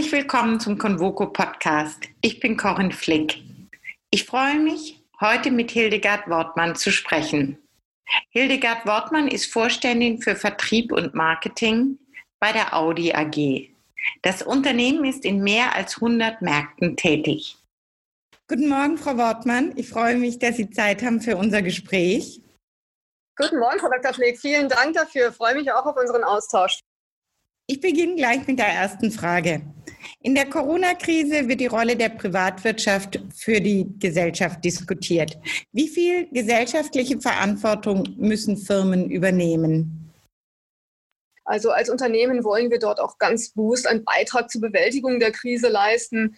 Herzlich willkommen zum Convoco Podcast. Ich bin Corinne Flick. Ich freue mich, heute mit Hildegard Wortmann zu sprechen. Hildegard Wortmann ist Vorständin für Vertrieb und Marketing bei der Audi AG. Das Unternehmen ist in mehr als 100 Märkten tätig. Guten Morgen, Frau Wortmann. Ich freue mich, dass Sie Zeit haben für unser Gespräch. Guten Morgen, Frau Dr. Flick. Vielen Dank dafür. Ich freue mich auch auf unseren Austausch. Ich beginne gleich mit der ersten Frage. In der Corona-Krise wird die Rolle der Privatwirtschaft für die Gesellschaft diskutiert. Wie viel gesellschaftliche Verantwortung müssen Firmen übernehmen? Also als Unternehmen wollen wir dort auch ganz bewusst einen Beitrag zur Bewältigung der Krise leisten.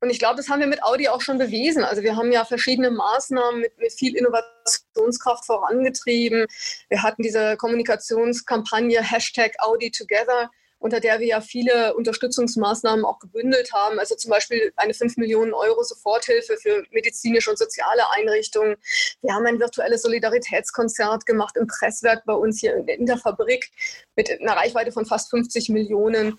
Und ich glaube, das haben wir mit Audi auch schon bewiesen. Also wir haben ja verschiedene Maßnahmen mit, mit viel Innovationskraft vorangetrieben. Wir hatten diese Kommunikationskampagne Hashtag Audi Together unter der wir ja viele Unterstützungsmaßnahmen auch gebündelt haben. Also zum Beispiel eine 5 Millionen Euro Soforthilfe für medizinische und soziale Einrichtungen. Wir haben ein virtuelles Solidaritätskonzert gemacht im Presswerk bei uns hier in der Fabrik mit einer Reichweite von fast 50 Millionen.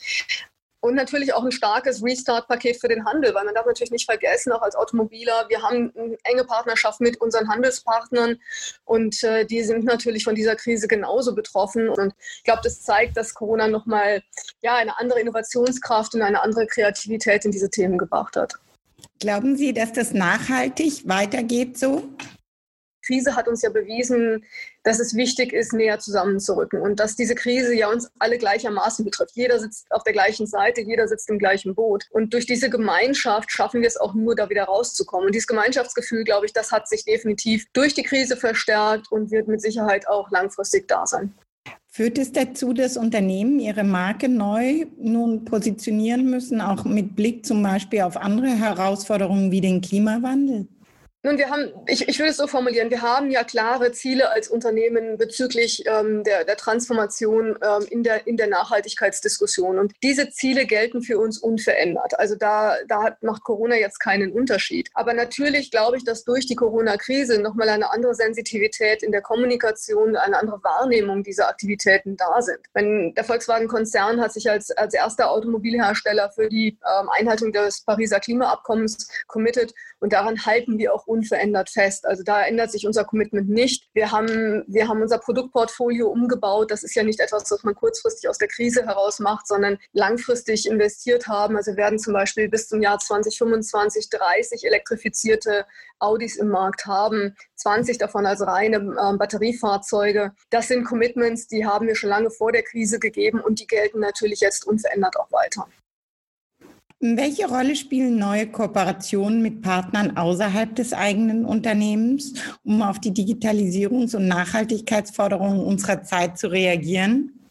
Und natürlich auch ein starkes Restart-Paket für den Handel, weil man darf natürlich nicht vergessen, auch als Automobiler, wir haben eine enge Partnerschaft mit unseren Handelspartnern und äh, die sind natürlich von dieser Krise genauso betroffen. Und ich glaube, das zeigt, dass Corona nochmal ja, eine andere Innovationskraft und eine andere Kreativität in diese Themen gebracht hat. Glauben Sie, dass das nachhaltig weitergeht so? Krise hat uns ja bewiesen, dass es wichtig ist, näher zusammenzurücken und dass diese Krise ja uns alle gleichermaßen betrifft. Jeder sitzt auf der gleichen Seite, jeder sitzt im gleichen Boot. Und durch diese Gemeinschaft schaffen wir es auch nur, da wieder rauszukommen. Und dieses Gemeinschaftsgefühl, glaube ich, das hat sich definitiv durch die Krise verstärkt und wird mit Sicherheit auch langfristig da sein. Führt es dazu, dass Unternehmen ihre Marke neu nun positionieren müssen, auch mit Blick zum Beispiel auf andere Herausforderungen wie den Klimawandel? Nun, wir haben, ich, ich würde es so formulieren, wir haben ja klare Ziele als Unternehmen bezüglich ähm, der, der Transformation ähm, in, der, in der Nachhaltigkeitsdiskussion. Und diese Ziele gelten für uns unverändert. Also da, da hat, macht Corona jetzt keinen Unterschied. Aber natürlich glaube ich, dass durch die Corona-Krise nochmal eine andere Sensitivität in der Kommunikation, eine andere Wahrnehmung dieser Aktivitäten da sind. Wenn der Volkswagen-Konzern hat sich als, als erster Automobilhersteller für die ähm, Einhaltung des Pariser Klimaabkommens committed und daran halten wir auch unverändert fest. Also da ändert sich unser Commitment nicht. Wir haben, wir haben unser Produktportfolio umgebaut. Das ist ja nicht etwas, was man kurzfristig aus der Krise heraus macht, sondern langfristig investiert haben. Also wir werden zum Beispiel bis zum Jahr 2025 30 elektrifizierte Audis im Markt haben, 20 davon als reine äh, Batteriefahrzeuge. Das sind Commitments, die haben wir schon lange vor der Krise gegeben und die gelten natürlich jetzt unverändert auch weiter. Welche Rolle spielen neue Kooperationen mit Partnern außerhalb des eigenen Unternehmens, um auf die Digitalisierungs- und Nachhaltigkeitsforderungen unserer Zeit zu reagieren?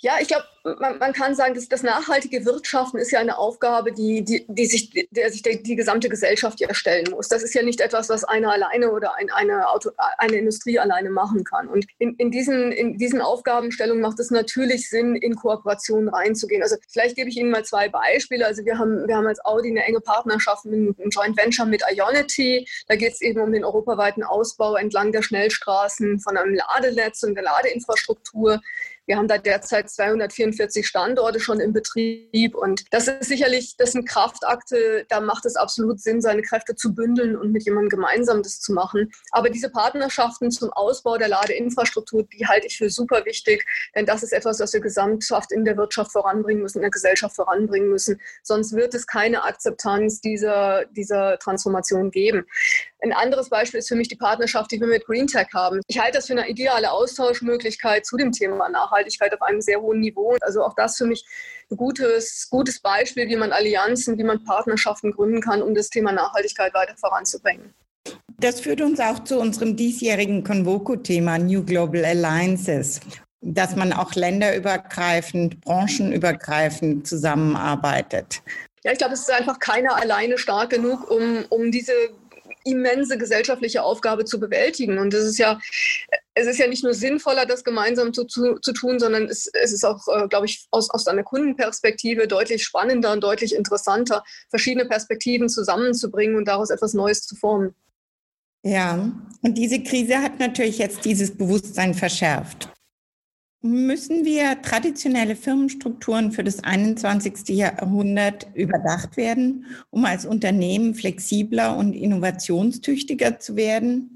Ja, ich glaube, man, man, kann sagen, dass das nachhaltige Wirtschaften ist ja eine Aufgabe, die, die, die sich, der sich die, die gesamte Gesellschaft ja stellen muss. Das ist ja nicht etwas, was einer alleine oder ein, eine, Auto, eine Industrie alleine machen kann. Und in, in, diesen, in diesen Aufgabenstellungen macht es natürlich Sinn, in Kooperation reinzugehen. Also vielleicht gebe ich Ihnen mal zwei Beispiele. Also wir haben, wir haben als Audi eine enge Partnerschaft mit einem Joint Venture mit Ionity. Da geht es eben um den europaweiten Ausbau entlang der Schnellstraßen von einem Ladenetz und der Ladeinfrastruktur. Wir haben da derzeit 244 Standorte schon im Betrieb und das ist sicherlich, das sind Kraftakte, da macht es absolut Sinn, seine Kräfte zu bündeln und mit jemandem gemeinsam das zu machen. Aber diese Partnerschaften zum Ausbau der Ladeinfrastruktur, die halte ich für super wichtig, denn das ist etwas, was wir gesamthaft in der Wirtschaft voranbringen müssen, in der Gesellschaft voranbringen müssen. Sonst wird es keine Akzeptanz dieser, dieser Transformation geben. Ein anderes Beispiel ist für mich die Partnerschaft, die wir mit GreenTech haben. Ich halte das für eine ideale Austauschmöglichkeit zu dem Thema Nachhaltigkeit auf einem sehr hohen Niveau. Also auch das für mich ein gutes, gutes Beispiel, wie man Allianzen, wie man Partnerschaften gründen kann, um das Thema Nachhaltigkeit weiter voranzubringen. Das führt uns auch zu unserem diesjährigen Convoco-Thema New Global Alliances dass man auch länderübergreifend, branchenübergreifend zusammenarbeitet. Ja, ich glaube, es ist einfach keiner alleine stark genug, um, um diese immense gesellschaftliche Aufgabe zu bewältigen. Und es ist ja, es ist ja nicht nur sinnvoller, das gemeinsam zu, zu, zu tun, sondern es, es ist auch, äh, glaube ich, aus, aus einer Kundenperspektive deutlich spannender und deutlich interessanter, verschiedene Perspektiven zusammenzubringen und daraus etwas Neues zu formen. Ja, und diese Krise hat natürlich jetzt dieses Bewusstsein verschärft. Müssen wir traditionelle Firmenstrukturen für das 21. Jahrhundert überdacht werden, um als Unternehmen flexibler und innovationstüchtiger zu werden?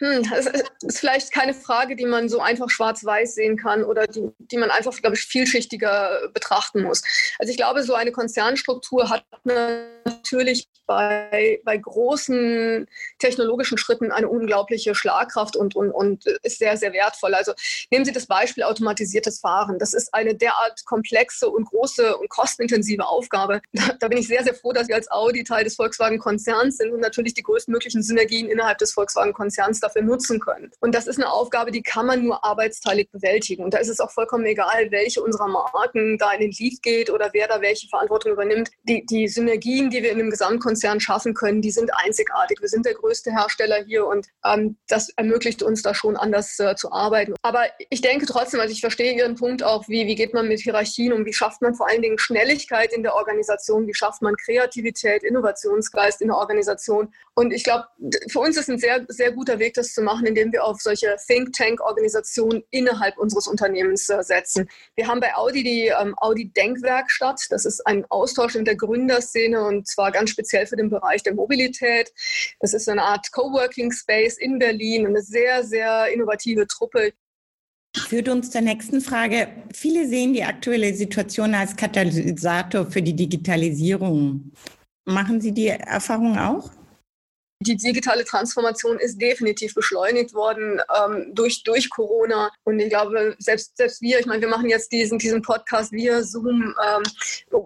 Hm, das ist vielleicht keine Frage, die man so einfach schwarz-weiß sehen kann oder die, die man einfach, glaube ich, vielschichtiger betrachten muss. Also ich glaube, so eine Konzernstruktur hat natürlich bei, bei großen technologischen Schritten eine unglaubliche Schlagkraft und, und, und ist sehr, sehr wertvoll. Also nehmen Sie das Beispiel automatisiertes Fahren. Das ist eine derart komplexe und große und kostenintensive Aufgabe. Da, da bin ich sehr, sehr froh, dass wir als Audi Teil des Volkswagen-Konzerns sind und natürlich die größtmöglichen Synergien innerhalb des Volkswagen-Konzerns dafür nutzen können. Und das ist eine Aufgabe, die kann man nur arbeitsteilig bewältigen. Und da ist es auch vollkommen egal, welche unserer Marken da in den Lead geht oder wer da welche Verantwortung übernimmt. Die, die Synergien, die wir in einem Gesamtkonzern schaffen können, die sind einzigartig. Wir sind der größte Hersteller hier und ähm, das ermöglicht uns da schon anders äh, zu arbeiten. Aber ich denke trotzdem, also ich verstehe Ihren Punkt auch, wie, wie geht man mit Hierarchien um, wie schafft man vor allen Dingen Schnelligkeit in der Organisation, wie schafft man Kreativität, Innovationsgeist in der Organisation. Und ich glaube, für uns ist ein sehr, sehr guter Weg, das zu machen, indem wir auf solche Think Tank-Organisationen innerhalb unseres Unternehmens äh, setzen. Wir haben bei Audi die ähm, Audi Denkwerkstatt. Das ist ein Austausch in der Gründerszene und zwar ganz speziell für den Bereich der Mobilität. Das ist eine Art Coworking Space in Berlin, eine sehr, sehr innovative Truppe. Führt uns zur nächsten Frage. Viele sehen die aktuelle Situation als Katalysator für die Digitalisierung. Machen Sie die Erfahrung auch? Die digitale Transformation ist definitiv beschleunigt worden ähm, durch, durch Corona. Und ich glaube, selbst, selbst wir, ich meine, wir machen jetzt diesen, diesen Podcast via Zoom, ähm,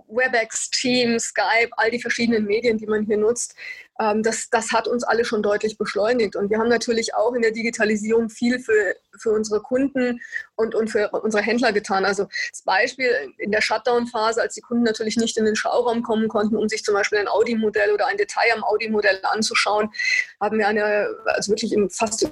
WebEx, Teams, Skype, all die verschiedenen Medien, die man hier nutzt. Ähm, das, das hat uns alle schon deutlich beschleunigt. Und wir haben natürlich auch in der Digitalisierung viel für, für unsere Kunden und, und für unsere Händler getan. Also das Beispiel in der Shutdown-Phase, als die Kunden natürlich nicht in den Schauraum kommen konnten, um sich zum Beispiel ein Audi-Modell oder ein Detail am Audi-Modell anzuschauen, haben wir eine, also wirklich in fast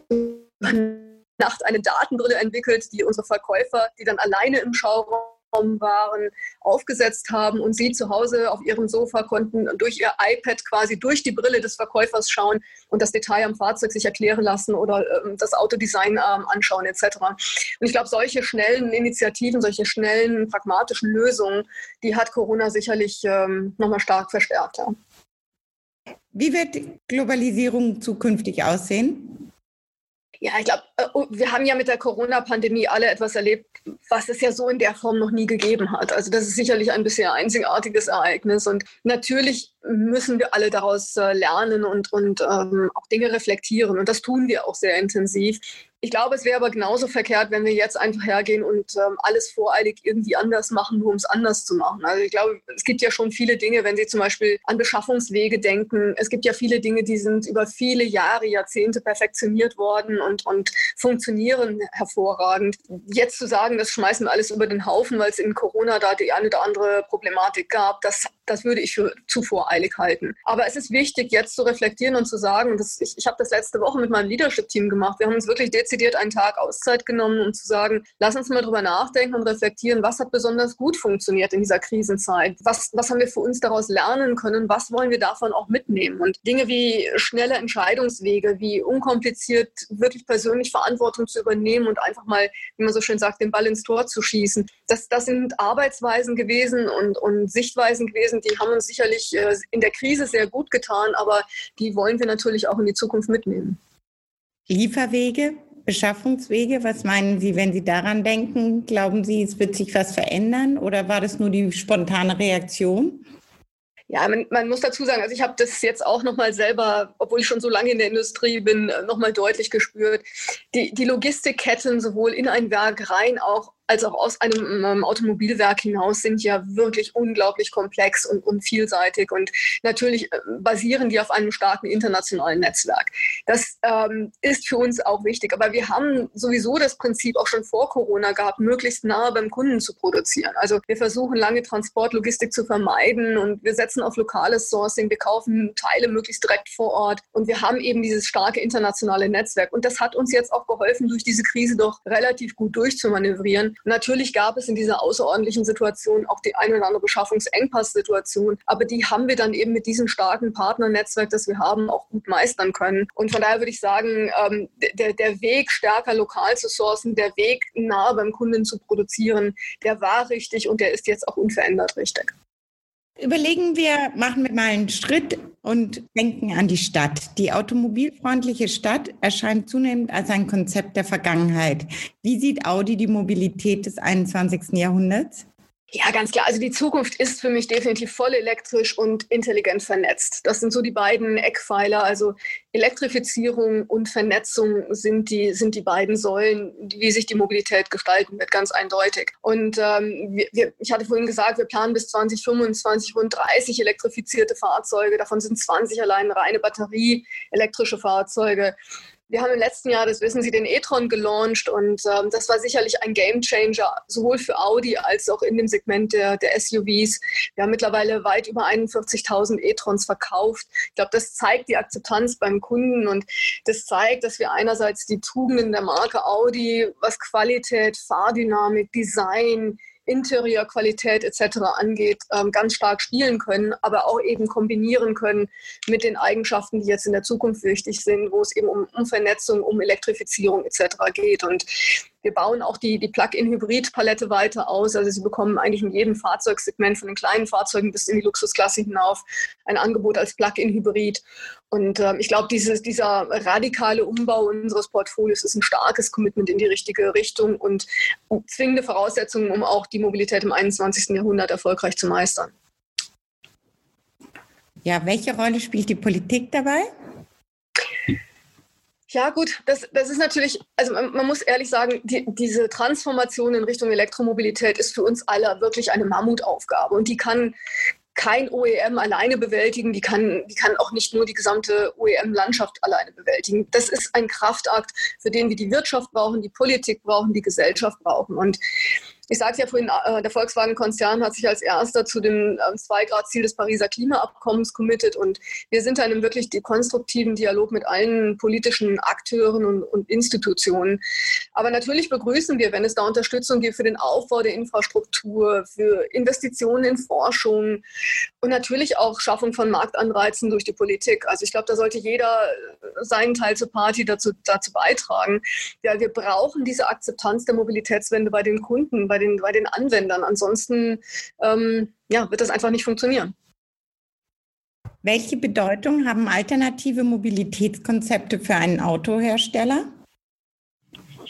Nacht eine Datenbrille entwickelt, die unsere Verkäufer, die dann alleine im Schauraum waren, aufgesetzt haben und sie zu Hause auf ihrem Sofa konnten durch ihr iPad quasi durch die Brille des Verkäufers schauen und das Detail am Fahrzeug sich erklären lassen oder ähm, das Autodesign ähm, anschauen etc. Und ich glaube, solche schnellen Initiativen, solche schnellen pragmatischen Lösungen, die hat Corona sicherlich ähm, nochmal stark verstärkt. Ja. Wie wird Globalisierung zukünftig aussehen? Ja, ich glaube, wir haben ja mit der Corona-Pandemie alle etwas erlebt, was es ja so in der Form noch nie gegeben hat. Also das ist sicherlich ein bisher einzigartiges Ereignis. Und natürlich müssen wir alle daraus äh, lernen und, und ähm, auch Dinge reflektieren. Und das tun wir auch sehr intensiv. Ich glaube, es wäre aber genauso verkehrt, wenn wir jetzt einfach hergehen und ähm, alles voreilig irgendwie anders machen, nur um es anders zu machen. Also ich glaube, es gibt ja schon viele Dinge, wenn Sie zum Beispiel an Beschaffungswege denken. Es gibt ja viele Dinge, die sind über viele Jahre, Jahrzehnte perfektioniert worden und, und funktionieren hervorragend. Jetzt zu sagen, das schmeißen wir alles über den Haufen, weil es in Corona da die eine oder andere Problematik gab, das das würde ich für zu voreilig halten. Aber es ist wichtig, jetzt zu reflektieren und zu sagen, dass ich, ich habe das letzte Woche mit meinem Leadership-Team gemacht. Wir haben uns wirklich dezidiert einen Tag Auszeit genommen, um zu sagen, lass uns mal drüber nachdenken und reflektieren, was hat besonders gut funktioniert in dieser Krisenzeit? Was, was haben wir für uns daraus lernen können? Was wollen wir davon auch mitnehmen? Und Dinge wie schnelle Entscheidungswege, wie unkompliziert wirklich persönlich Verantwortung zu übernehmen und einfach mal, wie man so schön sagt, den Ball ins Tor zu schießen. Das, das sind Arbeitsweisen gewesen und, und Sichtweisen gewesen, die haben uns sicherlich äh, in der Krise sehr gut getan, aber die wollen wir natürlich auch in die Zukunft mitnehmen. Lieferwege, Beschaffungswege, was meinen Sie, wenn Sie daran denken? Glauben Sie, es wird sich was verändern oder war das nur die spontane Reaktion? Ja, man, man, muss dazu sagen, also ich habe das jetzt auch nochmal selber, obwohl ich schon so lange in der Industrie bin, nochmal deutlich gespürt. Die, die Logistikketten sowohl in ein Werk rein auch als auch aus einem ähm, Automobilwerk hinaus sind ja wirklich unglaublich komplex und, und vielseitig und natürlich äh, basieren die auf einem starken internationalen Netzwerk. Das ähm, ist für uns auch wichtig, aber wir haben sowieso das Prinzip auch schon vor Corona gehabt, möglichst nahe beim Kunden zu produzieren. Also wir versuchen lange Transportlogistik zu vermeiden und wir setzen auf lokales Sourcing, wir kaufen Teile möglichst direkt vor Ort. Und wir haben eben dieses starke internationale Netzwerk. Und das hat uns jetzt auch geholfen, durch diese Krise doch relativ gut durchzumanövrieren Natürlich gab es in dieser außerordentlichen Situation auch die eine oder andere Beschaffungsengpass-Situation, aber die haben wir dann eben mit diesem starken Partnernetzwerk, das wir haben, auch gut meistern können. Und von daher würde ich sagen, ähm, der, der Weg stärker lokal zu sourcen, der Weg nah beim Kunden zu produzieren, der war richtig und der ist jetzt auch unverändert richtig. Überlegen wir, machen wir mal einen Schritt und denken an die Stadt. Die automobilfreundliche Stadt erscheint zunehmend als ein Konzept der Vergangenheit. Wie sieht Audi die Mobilität des 21. Jahrhunderts? Ja, ganz klar. Also die Zukunft ist für mich definitiv voll elektrisch und intelligent vernetzt. Das sind so die beiden Eckpfeiler. Also Elektrifizierung und Vernetzung sind die, sind die beiden Säulen, wie sich die Mobilität gestalten wird, ganz eindeutig. Und ähm, wir, ich hatte vorhin gesagt, wir planen bis 2025 rund 30 elektrifizierte Fahrzeuge. Davon sind 20 allein reine Batterie, elektrische Fahrzeuge. Wir haben im letzten Jahr, das wissen Sie, den e-tron gelauncht und ähm, das war sicherlich ein Gamechanger, sowohl für Audi als auch in dem Segment der, der SUVs. Wir haben mittlerweile weit über 41.000 e-trons verkauft. Ich glaube, das zeigt die Akzeptanz beim Kunden und das zeigt, dass wir einerseits die Tugenden der Marke Audi, was Qualität, Fahrdynamik, Design, Interieurqualität etc. angeht, ähm, ganz stark spielen können, aber auch eben kombinieren können mit den Eigenschaften, die jetzt in der Zukunft wichtig sind, wo es eben um, um Vernetzung, um Elektrifizierung etc. geht. Und wir bauen auch die, die Plug-in-Hybrid-Palette weiter aus. Also Sie bekommen eigentlich in jedem Fahrzeugsegment von den kleinen Fahrzeugen bis in die Luxusklasse hinauf ein Angebot als Plug-in-Hybrid. Und äh, ich glaube, dieser radikale Umbau unseres Portfolios ist ein starkes Commitment in die richtige Richtung und zwingende Voraussetzungen, um auch die Mobilität im 21. Jahrhundert erfolgreich zu meistern. Ja, welche Rolle spielt die Politik dabei? Ja, gut, das, das ist natürlich, also man, man muss ehrlich sagen, die, diese Transformation in Richtung Elektromobilität ist für uns alle wirklich eine Mammutaufgabe und die kann kein OEM alleine bewältigen, die kann, die kann auch nicht nur die gesamte OEM-Landschaft alleine bewältigen. Das ist ein Kraftakt, für den wir die Wirtschaft brauchen, die Politik brauchen, die Gesellschaft brauchen. Und ich sagte ja vorhin, äh, der Volkswagen-Konzern hat sich als erster zu dem 2-Grad-Ziel ähm, des Pariser Klimaabkommens committed und wir sind da in einem wirklich konstruktiven Dialog mit allen politischen Akteuren und, und, Institutionen. Aber natürlich begrüßen wir, wenn es da Unterstützung gibt für den Aufbau der Infrastruktur, für Investitionen in Forschung und natürlich auch Schaffung von Marktanreizen durch die Politik. Also ich glaube, da sollte jeder seinen Teil zur Party dazu, dazu beitragen. Ja, wir brauchen diese Akzeptanz der Mobilitätswende bei den Kunden, bei bei den, bei den Anwendern. Ansonsten ähm, ja, wird das einfach nicht funktionieren. Welche Bedeutung haben alternative Mobilitätskonzepte für einen Autohersteller?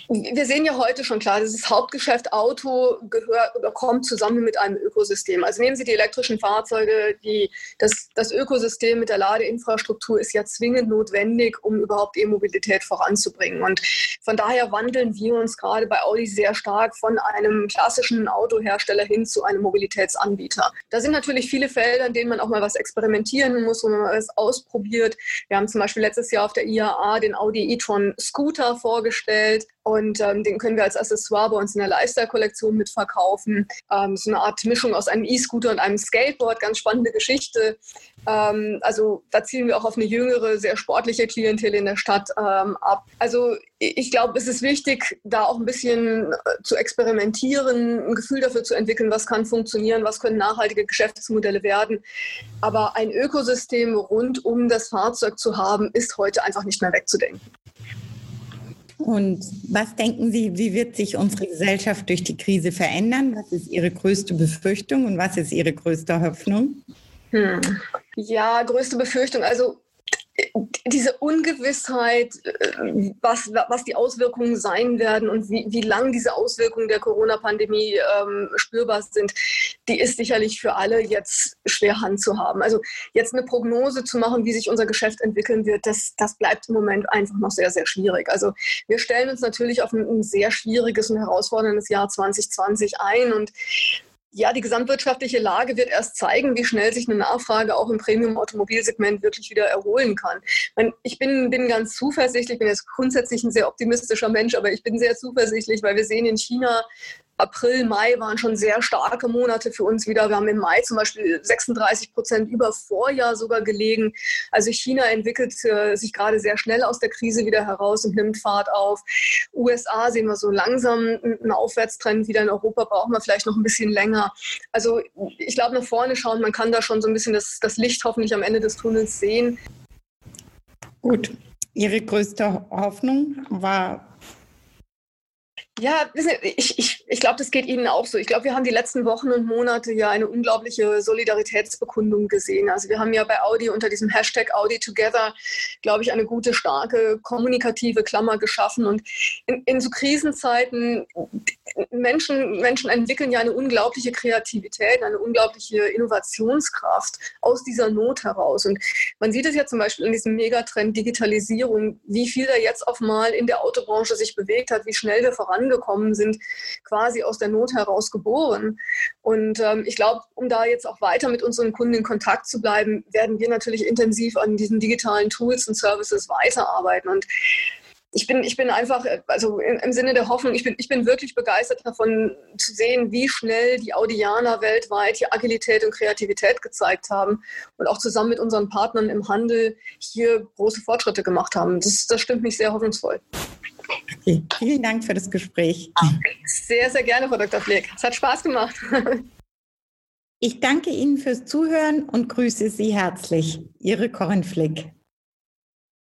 Wir sehen ja heute schon klar, dieses Hauptgeschäft Auto gehört kommt zusammen mit einem Ökosystem. Also nehmen Sie die elektrischen Fahrzeuge, die, das, das Ökosystem mit der Ladeinfrastruktur ist ja zwingend notwendig, um überhaupt E-Mobilität voranzubringen. Und von daher wandeln wir uns gerade bei Audi sehr stark von einem klassischen Autohersteller hin zu einem Mobilitätsanbieter. Da sind natürlich viele Felder, in denen man auch mal was experimentieren muss, wo man mal was ausprobiert. Wir haben zum Beispiel letztes Jahr auf der IAA den Audi e-tron Scooter vorgestellt. Und ähm, den können wir als Accessoire bei uns in der Lifestyle-Kollektion mitverkaufen. Ähm, so eine Art Mischung aus einem E-Scooter und einem Skateboard, ganz spannende Geschichte. Ähm, also da zielen wir auch auf eine jüngere, sehr sportliche Klientel in der Stadt ähm, ab. Also ich glaube, es ist wichtig, da auch ein bisschen äh, zu experimentieren, ein Gefühl dafür zu entwickeln, was kann funktionieren, was können nachhaltige Geschäftsmodelle werden. Aber ein Ökosystem rund um das Fahrzeug zu haben, ist heute einfach nicht mehr wegzudenken. Und was denken Sie, wie wird sich unsere Gesellschaft durch die Krise verändern? Was ist Ihre größte Befürchtung und was ist Ihre größte Hoffnung? Hm. Ja, größte Befürchtung. Also diese Ungewissheit, äh, was, was die Auswirkungen sein werden und wie, wie lang diese Auswirkungen der Corona-Pandemie ähm, spürbar sind, die ist sicherlich für alle jetzt schwer handzuhaben. Also jetzt eine Prognose zu machen, wie sich unser Geschäft entwickeln wird, das, das bleibt im Moment einfach noch sehr, sehr schwierig. Also wir stellen uns natürlich auf ein, ein sehr schwieriges und herausforderndes Jahr 2020 ein und ja, die gesamtwirtschaftliche Lage wird erst zeigen, wie schnell sich eine Nachfrage auch im Premium-Automobilsegment wirklich wieder erholen kann. Ich bin, bin ganz zuversichtlich, bin jetzt grundsätzlich ein sehr optimistischer Mensch, aber ich bin sehr zuversichtlich, weil wir sehen in China April, Mai waren schon sehr starke Monate für uns wieder. Wir haben im Mai zum Beispiel 36 Prozent über Vorjahr sogar gelegen. Also China entwickelt äh, sich gerade sehr schnell aus der Krise wieder heraus und nimmt Fahrt auf. USA sehen wir so langsam einen Aufwärtstrend wieder. In Europa brauchen wir vielleicht noch ein bisschen länger. Also ich glaube, nach vorne schauen, man kann da schon so ein bisschen das, das Licht hoffentlich am Ende des Tunnels sehen. Gut. Ihre größte Hoffnung war ja, ich, ich, ich glaube, das geht Ihnen auch so. Ich glaube, wir haben die letzten Wochen und Monate ja eine unglaubliche Solidaritätsbekundung gesehen. Also wir haben ja bei Audi unter diesem Hashtag Audi Together, glaube ich, eine gute, starke kommunikative Klammer geschaffen. Und in, in so Krisenzeiten, Menschen, Menschen entwickeln ja eine unglaubliche Kreativität, eine unglaubliche Innovationskraft aus dieser Not heraus. Und man sieht es ja zum Beispiel in diesem Megatrend Digitalisierung, wie viel da jetzt auf mal in der Autobranche sich bewegt hat, wie schnell wir voran angekommen sind, quasi aus der Not heraus geboren. Und ähm, ich glaube, um da jetzt auch weiter mit unseren Kunden in Kontakt zu bleiben, werden wir natürlich intensiv an diesen digitalen Tools und Services weiterarbeiten. Und ich bin, ich bin einfach, also im, Sinne der Hoffnung, ich bin, ich bin wirklich begeistert davon zu sehen, wie schnell die Audianer weltweit hier Agilität und Kreativität gezeigt haben und auch zusammen mit unseren Partnern im Handel hier große Fortschritte gemacht haben. Das, das stimmt mich sehr hoffnungsvoll. Okay, vielen Dank für das Gespräch. Sehr, sehr gerne, Frau Dr. Fleck. Es hat Spaß gemacht. Ich danke Ihnen fürs Zuhören und grüße Sie herzlich. Ihre Corinne Flick.